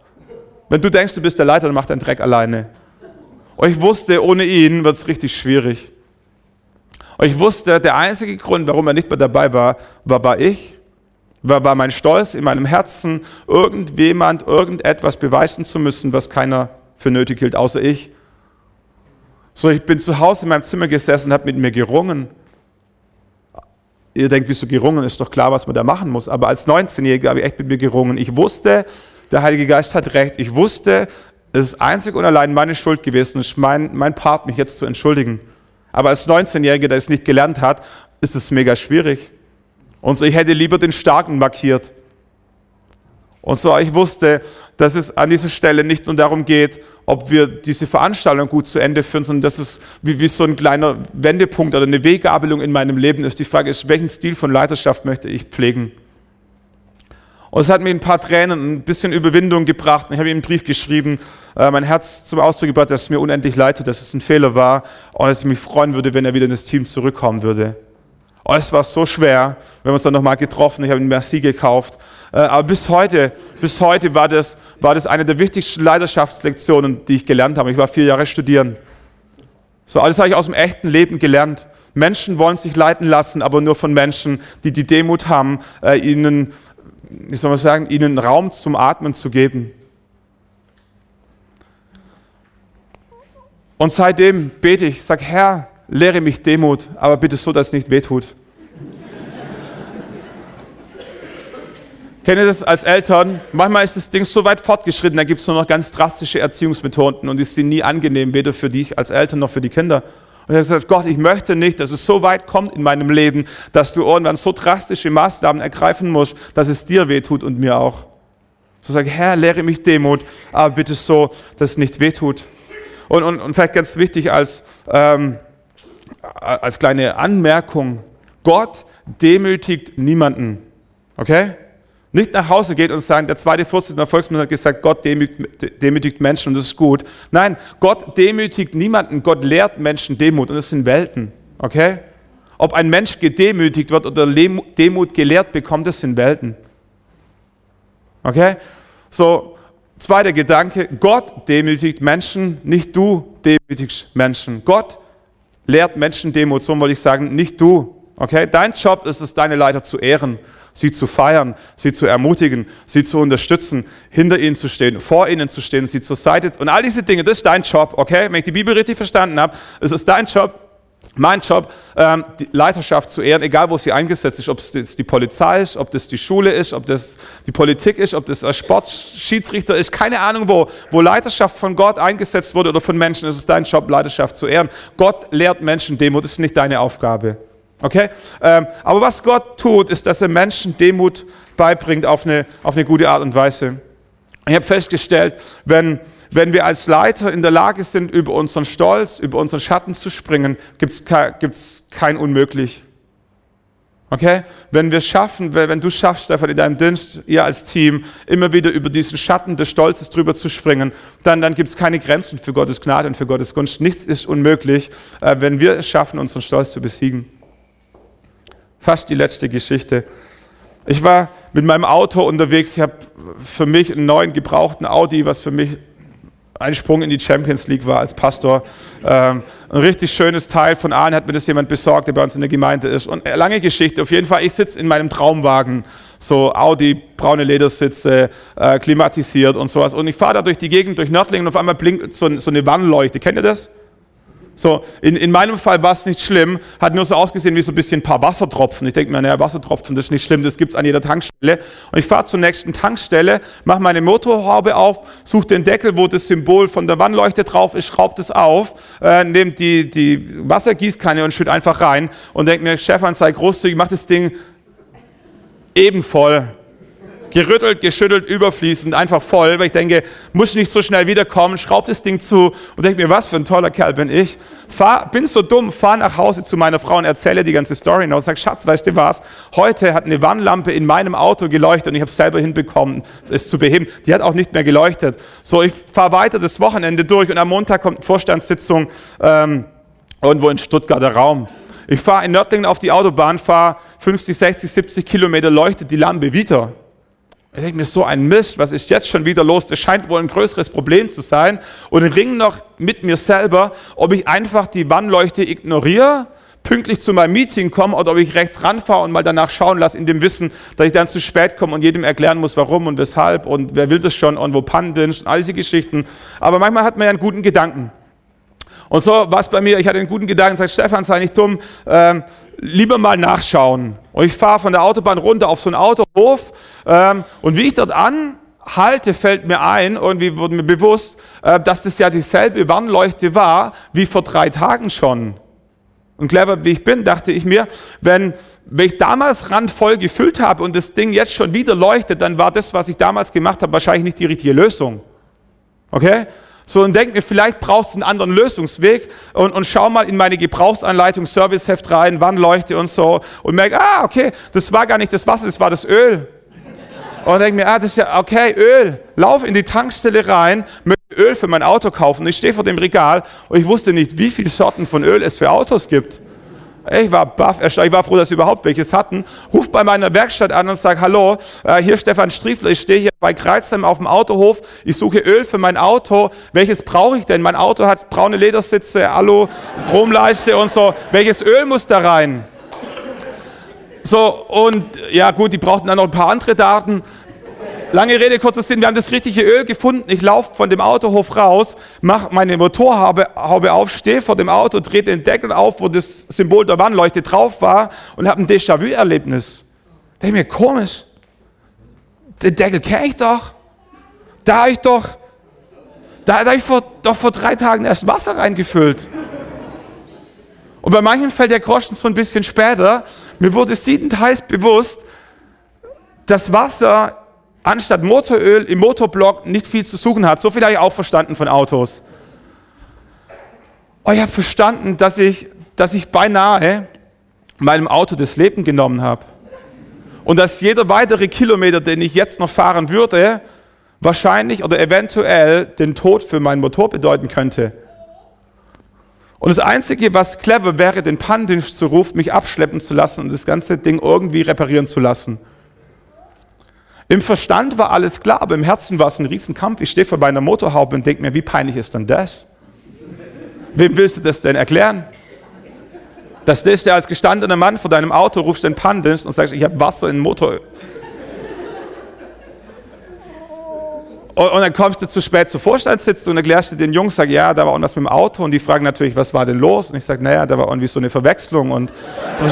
Wenn du denkst, du bist der Leiter, dann mach deinen Dreck alleine. Und ich wusste, ohne ihn wird es richtig schwierig. Und ich wusste, der einzige Grund, warum er nicht mehr dabei war, war, war ich, war, war mein Stolz in meinem Herzen, irgendjemand, irgendetwas beweisen zu müssen, was keiner für nötig hielt, außer ich. So, ich bin zu Hause in meinem Zimmer gesessen und habe mit mir gerungen. Ihr denkt, wieso gerungen? Ist doch klar, was man da machen muss. Aber als 19-Jähriger habe ich echt mit mir gerungen. Ich wusste, der Heilige Geist hat recht. Ich wusste, es ist einzig und allein meine Schuld gewesen. Es ist mein, mein Part, mich jetzt zu entschuldigen. Aber als 19-Jähriger, der es nicht gelernt hat, ist es mega schwierig. Und so, ich hätte lieber den Starken markiert. Und so, ich wusste, dass es an dieser Stelle nicht nur darum geht, ob wir diese Veranstaltung gut zu Ende führen, sondern dass es wie, wie so ein kleiner Wendepunkt oder eine Weggabelung in meinem Leben ist. Die Frage ist, welchen Stil von Leiterschaft möchte ich pflegen? Und es hat mir ein paar Tränen, ein bisschen Überwindung gebracht. Ich habe ihm einen Brief geschrieben, äh, mein Herz zum Ausdruck gebracht, dass es mir unendlich leid tut, dass es ein Fehler war und dass ich mich freuen würde, wenn er wieder in das Team zurückkommen würde. Oh, es war so schwer. Wir haben uns dann nochmal getroffen. Ich habe einen Merci gekauft. Äh, aber bis heute, bis heute war das, war das eine der wichtigsten Leidenschaftslektionen, die ich gelernt habe. Ich war vier Jahre studieren. So, alles habe ich aus dem echten Leben gelernt. Menschen wollen sich leiten lassen, aber nur von Menschen, die die Demut haben, äh, ihnen, wie soll man sagen, ihnen Raum zum Atmen zu geben. Und seitdem bete ich, sage, Herr, lehre mich Demut, aber bitte so, dass es nicht wehtut. Kennt ihr das als Eltern? Manchmal ist das Ding so weit fortgeschritten, da gibt es nur noch ganz drastische Erziehungsmethoden und die sind nie angenehm, weder für dich als Eltern noch für die Kinder. Und ich habe gesagt, Gott, ich möchte nicht, dass es so weit kommt in meinem Leben, dass du irgendwann so drastische Maßnahmen ergreifen musst, dass es dir wehtut und mir auch. So sage ich, Herr, lehre mich Demut, aber bitte so, dass es nicht wehtut. Und, und, und vielleicht ganz wichtig als, ähm, als kleine Anmerkung, Gott demütigt niemanden. Okay? Nicht nach Hause geht und sagt, der zweite Vorsitzende der Volksmann hat gesagt, Gott demütigt, demütigt Menschen und das ist gut. Nein, Gott demütigt niemanden, Gott lehrt Menschen Demut und das sind Welten. Okay? Ob ein Mensch gedemütigt wird oder Demut gelehrt bekommt, das sind Welten. Okay? So, zweiter Gedanke, Gott demütigt Menschen, nicht du demütigst Menschen. Gott lehrt Menschen Demut, so wollte ich sagen, nicht du. Okay? Dein Job ist es, deine Leiter zu ehren, sie zu feiern, sie zu ermutigen, sie zu unterstützen, hinter ihnen zu stehen, vor ihnen zu stehen, sie zur Seite und all diese Dinge, das ist dein Job, okay? Wenn ich die Bibel richtig verstanden habe, es ist dein Job, mein Job, ähm, die Leiterschaft zu ehren, egal wo sie eingesetzt ist, ob es die Polizei ist, ob das die Schule ist, ob das die Politik ist, ob das ein Sportschiedsrichter ist, keine Ahnung wo, wo Leiterschaft von Gott eingesetzt wurde oder von Menschen, es ist dein Job, Leiterschaft zu ehren. Gott lehrt Menschen Demut, das ist nicht deine Aufgabe. Okay? Ähm, aber was Gott tut, ist, dass er Menschen Demut beibringt auf eine, auf eine gute Art und Weise. Ich habe festgestellt, wenn, wenn wir als Leiter in der Lage sind, über unseren Stolz, über unseren Schatten zu springen, gibt es kein, gibt's kein Unmöglich. Okay? Wenn wir schaffen, wenn du schaffst, Stefan, in deinem Dienst, ihr als Team, immer wieder über diesen Schatten des Stolzes drüber zu springen, dann, dann gibt es keine Grenzen für Gottes Gnade und für Gottes Gunst. Nichts ist unmöglich, äh, wenn wir es schaffen, unseren Stolz zu besiegen. Fast die letzte Geschichte. Ich war mit meinem Auto unterwegs. Ich habe für mich einen neuen gebrauchten Audi, was für mich ein Sprung in die Champions League war als Pastor. Ähm, ein richtig schönes Teil von Aalen hat mir das jemand besorgt, der bei uns in der Gemeinde ist. Und äh, lange Geschichte. Auf jeden Fall, ich sitze in meinem Traumwagen, so Audi, braune Ledersitze, äh, klimatisiert und sowas. Und ich fahre da durch die Gegend, durch Nördlingen und auf einmal blinkt so, so eine Warnleuchte. Kennt ihr das? So, in, in meinem Fall war es nicht schlimm, hat nur so ausgesehen wie so ein bisschen ein paar Wassertropfen. Ich denke mir, naja, Wassertropfen, das ist nicht schlimm, das gibt es an jeder Tankstelle. Und ich fahre zur nächsten Tankstelle, mache meine Motorhaube auf, suche den Deckel, wo das Symbol von der Wannleuchte drauf ist, schraube das auf, äh, nehme die, die Wassergießkanne und schütte einfach rein und denke mir, Stefan, sei großzügig, mach das Ding eben voll gerüttelt, geschüttelt, überfließend, einfach voll, weil ich denke, muss nicht so schnell wiederkommen, schraub das Ding zu und denke mir, was für ein toller Kerl bin ich. Fahr, bin so dumm, fahr nach Hause zu meiner Frau und erzähle die ganze Story und sage, Schatz, weißt du was, heute hat eine Warnlampe in meinem Auto geleuchtet und ich habe es selber hinbekommen, es zu beheben. Die hat auch nicht mehr geleuchtet. So, ich fahre weiter das Wochenende durch und am Montag kommt Vorstandssitzung ähm, irgendwo in Stuttgarter Raum. Ich fahre in Nördlingen auf die Autobahn, fahre 50, 60, 70 Kilometer, leuchtet die Lampe wieder. Ich denke mir, so ein Mist, was ist jetzt schon wieder los? Das scheint wohl ein größeres Problem zu sein. Und ring noch mit mir selber, ob ich einfach die Warnleuchte ignoriere, pünktlich zu meinem Meeting komme oder ob ich rechts ranfahre und mal danach schauen lasse, in dem Wissen, dass ich dann zu spät komme und jedem erklären muss, warum und weshalb und wer will das schon und wo Pannen und all diese Geschichten. Aber manchmal hat man ja einen guten Gedanken. Und so war es bei mir, ich hatte einen guten Gedanken, sage Stefan, sei nicht dumm, ähm, lieber mal nachschauen. Und ich fahre von der Autobahn runter auf so einen Autohof ähm, und wie ich dort anhalte, fällt mir ein, irgendwie wurde mir bewusst, äh, dass das ja dieselbe Warnleuchte war wie vor drei Tagen schon. Und clever wie ich bin, dachte ich mir, wenn, wenn ich damals randvoll gefüllt habe und das Ding jetzt schon wieder leuchtet, dann war das, was ich damals gemacht habe, wahrscheinlich nicht die richtige Lösung. Okay? So und denk mir, vielleicht brauchst du einen anderen Lösungsweg und, und schau mal in meine Gebrauchsanleitung, Serviceheft rein, Wannleuchte und so und merk, ah, okay, das war gar nicht das Wasser, das war das Öl. Und denk mir, ah, das ist ja, okay, Öl. Lauf in die Tankstelle rein, möchte Öl für mein Auto kaufen. Ich stehe vor dem Regal und ich wusste nicht, wie viele Sorten von Öl es für Autos gibt. Ich war baff, ich war froh, dass sie überhaupt welches hatten. Ruf bei meiner Werkstatt an und sage, hallo, äh, hier Stefan Striefler, ich stehe hier bei Kreuzheim auf dem Autohof, ich suche Öl für mein Auto. Welches brauche ich denn? Mein Auto hat braune Ledersitze, Alu, Chromleiste und so. Welches Öl muss da rein? So, und ja gut, die brauchten dann noch ein paar andere Daten. Lange Rede, kurzer Sinn, wir haben das richtige Öl gefunden. Ich laufe von dem Autohof raus, mache meine Motorhaube Haube auf, stehe vor dem Auto, drehe den Deckel auf, wo das Symbol der Warnleuchte drauf war und habe ein Déjà-vu-Erlebnis. Denke mir, komisch. Den Deckel kenne ich doch. Da habe ich doch, da, da habe ich vor, doch vor drei Tagen erst Wasser reingefüllt. Und bei manchen fällt der Groschen so ein bisschen später. Mir wurde siedend heiß bewusst, dass Wasser anstatt Motoröl im Motorblock nicht viel zu suchen hat. So viel habe ich auch verstanden von Autos. Oh, ich habe verstanden, dass ich, dass ich beinahe meinem Auto das Leben genommen habe. Und dass jeder weitere Kilometer, den ich jetzt noch fahren würde, wahrscheinlich oder eventuell den Tod für meinen Motor bedeuten könnte. Und das Einzige, was clever wäre, den Pannendienst zu rufen, mich abschleppen zu lassen und das ganze Ding irgendwie reparieren zu lassen. Im Verstand war alles klar, aber im Herzen war es ein Riesenkampf. Ich stehe vor meiner Motorhaube und denke mir, wie peinlich ist denn das? Wem willst du das denn erklären? Da stehst du als gestandener Mann vor deinem Auto, rufst den Pannendienst und sagst, ich habe Wasser in den Motor. Und, dann kommst du zu spät zur Vorstandssitzung und erklärst du den Jungs, sag ja, da war irgendwas mit dem Auto und die fragen natürlich, was war denn los? Und ich sage, naja, da war irgendwie so eine Verwechslung und so,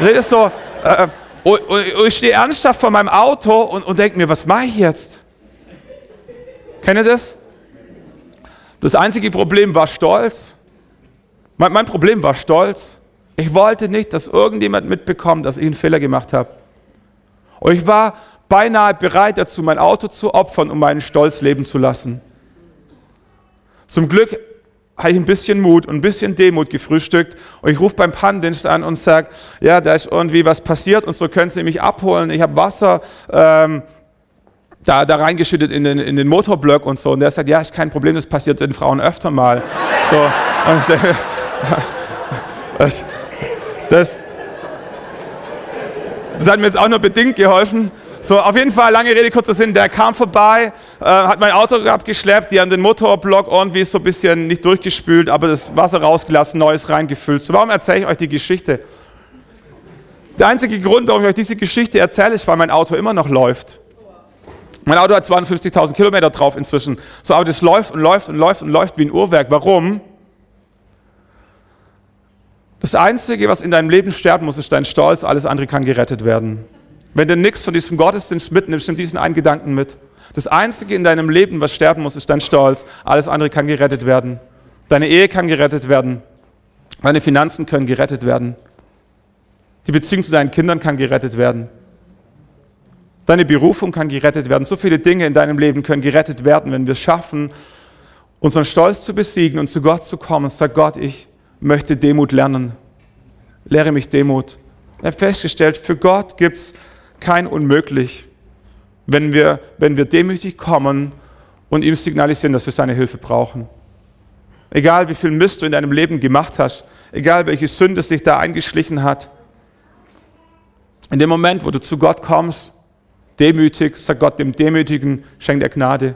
redest so, äh, und, und, und ich stehe ernsthaft vor meinem Auto und, und denke mir, was mache ich jetzt? Kennt ihr das? Das einzige Problem war Stolz. Mein, mein Problem war Stolz. Ich wollte nicht, dass irgendjemand mitbekommt, dass ich einen Fehler gemacht habe. Und ich war beinahe bereit dazu, mein Auto zu opfern, um meinen Stolz leben zu lassen. Zum Glück habe ich ein bisschen Mut und ein bisschen Demut gefrühstückt und ich rufe beim Pannendienst an und sage, ja, da ist irgendwie was passiert und so können Sie mich abholen. Ich habe Wasser ähm, da, da reingeschüttet in den, in den Motorblock und so. Und der sagt, ja, ist kein Problem, das passiert den Frauen öfter mal. So, und, das, das, das hat mir jetzt auch nur bedingt geholfen. So, auf jeden Fall, lange Rede, kurzer Sinn, der kam vorbei, äh, hat mein Auto abgeschleppt, die haben den Motorblock irgendwie so ein bisschen nicht durchgespült, aber das Wasser rausgelassen, neues reingefüllt. So, warum erzähle ich euch die Geschichte? Der einzige Grund, warum ich euch diese Geschichte erzähle, ist, weil mein Auto immer noch läuft. Mein Auto hat 52.000 Kilometer drauf inzwischen. So, aber das läuft und läuft und läuft und läuft wie ein Uhrwerk. Warum? Das Einzige, was in deinem Leben sterben muss, ist dein Stolz. Alles andere kann gerettet werden. Wenn du nichts von diesem Gottesdienst mitnimmst, nimm diesen einen Gedanken mit. Das Einzige in deinem Leben, was sterben muss, ist dein Stolz. Alles andere kann gerettet werden. Deine Ehe kann gerettet werden. Deine Finanzen können gerettet werden. Die Beziehung zu deinen Kindern kann gerettet werden. Deine Berufung kann gerettet werden. So viele Dinge in deinem Leben können gerettet werden, wenn wir es schaffen, unseren Stolz zu besiegen und zu Gott zu kommen. Sag Gott, ich möchte Demut lernen. Lehre mich Demut. Ich habe festgestellt, für Gott gibt es kein Unmöglich, wenn wir, wenn wir demütig kommen und ihm signalisieren, dass wir seine Hilfe brauchen. Egal wie viel Mist du in deinem Leben gemacht hast, egal welche Sünde sich da eingeschlichen hat, in dem Moment, wo du zu Gott kommst demütig, sagt Gott dem Demütigen, schenkt er Gnade.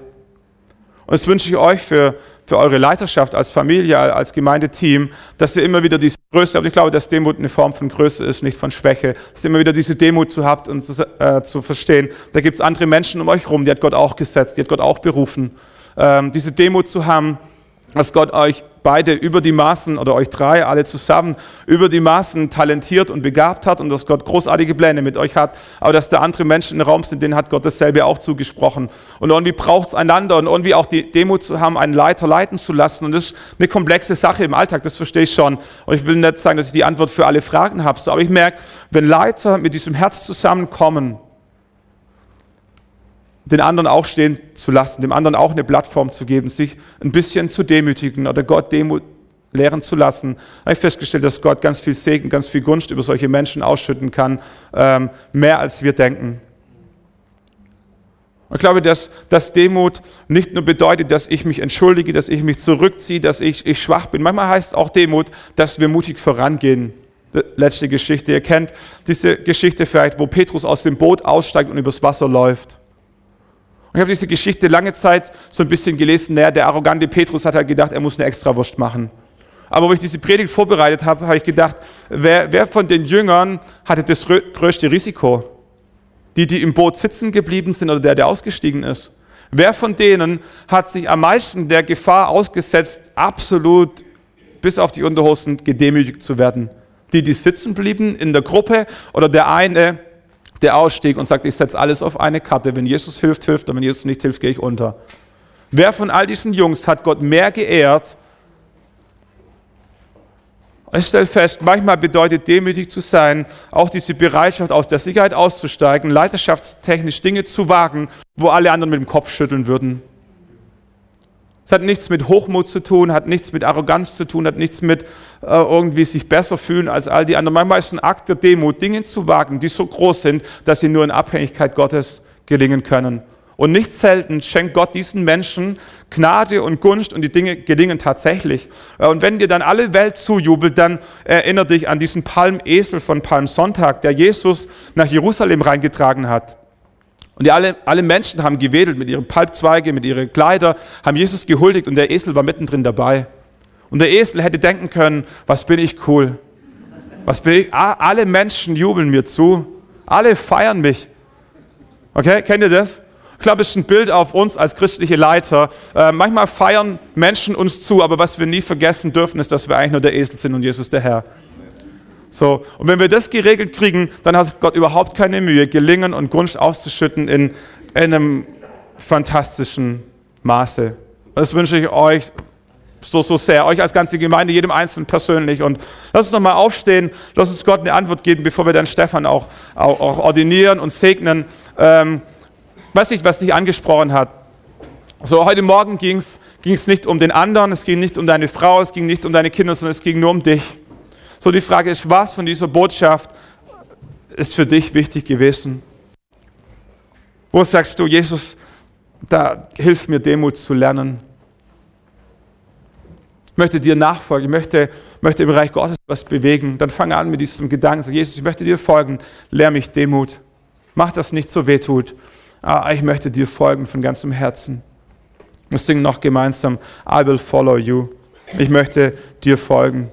Und das wünsche ich euch für, für eure Leiterschaft als Familie, als Gemeindeteam, dass ihr immer wieder diese Größe habt. Ich glaube, dass Demut eine Form von Größe ist, nicht von Schwäche. Dass ihr immer wieder diese Demut zu habt und zu, äh, zu verstehen. Da gibt es andere Menschen um euch rum, die hat Gott auch gesetzt, die hat Gott auch berufen. Ähm, diese Demut zu haben, dass Gott euch beide über die Maßen oder euch drei alle zusammen über die Maßen talentiert und begabt hat und dass Gott großartige Pläne mit euch hat, aber dass da andere Menschen im Raum sind, denen hat Gott dasselbe auch zugesprochen. Und irgendwie braucht es einander und irgendwie auch die Demut zu haben, einen Leiter leiten zu lassen. Und das ist eine komplexe Sache im Alltag, das verstehe ich schon. Und ich will nicht sagen, dass ich die Antwort für alle Fragen habe, aber ich merke, wenn Leiter mit diesem Herz zusammenkommen, den anderen auch stehen zu lassen, dem anderen auch eine Plattform zu geben, sich ein bisschen zu demütigen oder Gott Demut lehren zu lassen, habe ich festgestellt, dass Gott ganz viel Segen, ganz viel Gunst über solche Menschen ausschütten kann, ähm, mehr als wir denken. ich glaube, dass, dass Demut nicht nur bedeutet, dass ich mich entschuldige, dass ich mich zurückziehe, dass ich, ich schwach bin. Manchmal heißt auch Demut, dass wir mutig vorangehen. Die letzte Geschichte. Ihr kennt diese Geschichte vielleicht, wo Petrus aus dem Boot aussteigt und übers Wasser läuft. Und ich habe diese Geschichte lange Zeit so ein bisschen gelesen. Naja, der arrogante Petrus hat halt gedacht, er muss eine Extrawurst machen. Aber wo ich diese Predigt vorbereitet habe, habe ich gedacht, wer, wer von den Jüngern hatte das größte Risiko? Die, die im Boot sitzen geblieben sind oder der, der ausgestiegen ist? Wer von denen hat sich am meisten der Gefahr ausgesetzt, absolut bis auf die Unterhosen gedemütigt zu werden? Die, die sitzen blieben in der Gruppe oder der eine, der ausstieg und sagt, ich setze alles auf eine Karte. Wenn Jesus hilft, hilft und wenn Jesus nicht hilft, gehe ich unter. Wer von all diesen Jungs hat Gott mehr geehrt? Ich stelle fest, manchmal bedeutet demütig zu sein, auch diese Bereitschaft aus der Sicherheit auszusteigen, leiterschaftstechnisch Dinge zu wagen, wo alle anderen mit dem Kopf schütteln würden. Es hat nichts mit Hochmut zu tun, hat nichts mit Arroganz zu tun, hat nichts mit äh, irgendwie sich besser fühlen als all die anderen. Manchmal ist ein Akt der Demut, Dinge zu wagen, die so groß sind, dass sie nur in Abhängigkeit Gottes gelingen können. Und nicht selten schenkt Gott diesen Menschen Gnade und Gunst und die Dinge gelingen tatsächlich. Äh, und wenn dir dann alle Welt zujubelt, dann erinnere dich an diesen Palmesel von Palmsonntag, der Jesus nach Jerusalem reingetragen hat. Und die alle, alle Menschen haben gewedelt mit ihren Palmzweige, mit ihren Kleider, haben Jesus gehuldigt und der Esel war mittendrin dabei. Und der Esel hätte denken können, was bin ich cool. Was bin ich? Alle Menschen jubeln mir zu. Alle feiern mich. Okay, kennt ihr das? Ich glaube, es ist ein Bild auf uns als christliche Leiter. Äh, manchmal feiern Menschen uns zu, aber was wir nie vergessen dürfen, ist, dass wir eigentlich nur der Esel sind und Jesus der Herr. So, und wenn wir das geregelt kriegen, dann hat Gott überhaupt keine Mühe, Gelingen und Gunst auszuschütten in, in einem fantastischen Maße. Das wünsche ich euch so, so sehr, euch als ganze Gemeinde, jedem Einzelnen persönlich. Und lass uns nochmal aufstehen, lass uns Gott eine Antwort geben, bevor wir dann Stefan auch, auch, auch ordinieren und segnen. Ähm, weiß nicht, was dich angesprochen hat. So, heute Morgen ging es nicht um den anderen, es ging nicht um deine Frau, es ging nicht um deine Kinder, sondern es ging nur um dich. So, die Frage ist, was von dieser Botschaft ist für dich wichtig gewesen? Wo sagst du, Jesus, da hilf mir Demut zu lernen? Ich möchte dir nachfolgen, ich möchte, möchte im Reich Gottes was bewegen. Dann fange an mit diesem Gedanken, sag, Jesus, ich möchte dir folgen, lehr mich Demut. Mach das nicht so wehtut. Aber ich möchte dir folgen von ganzem Herzen. Wir singen noch gemeinsam, I will follow you. Ich möchte dir folgen.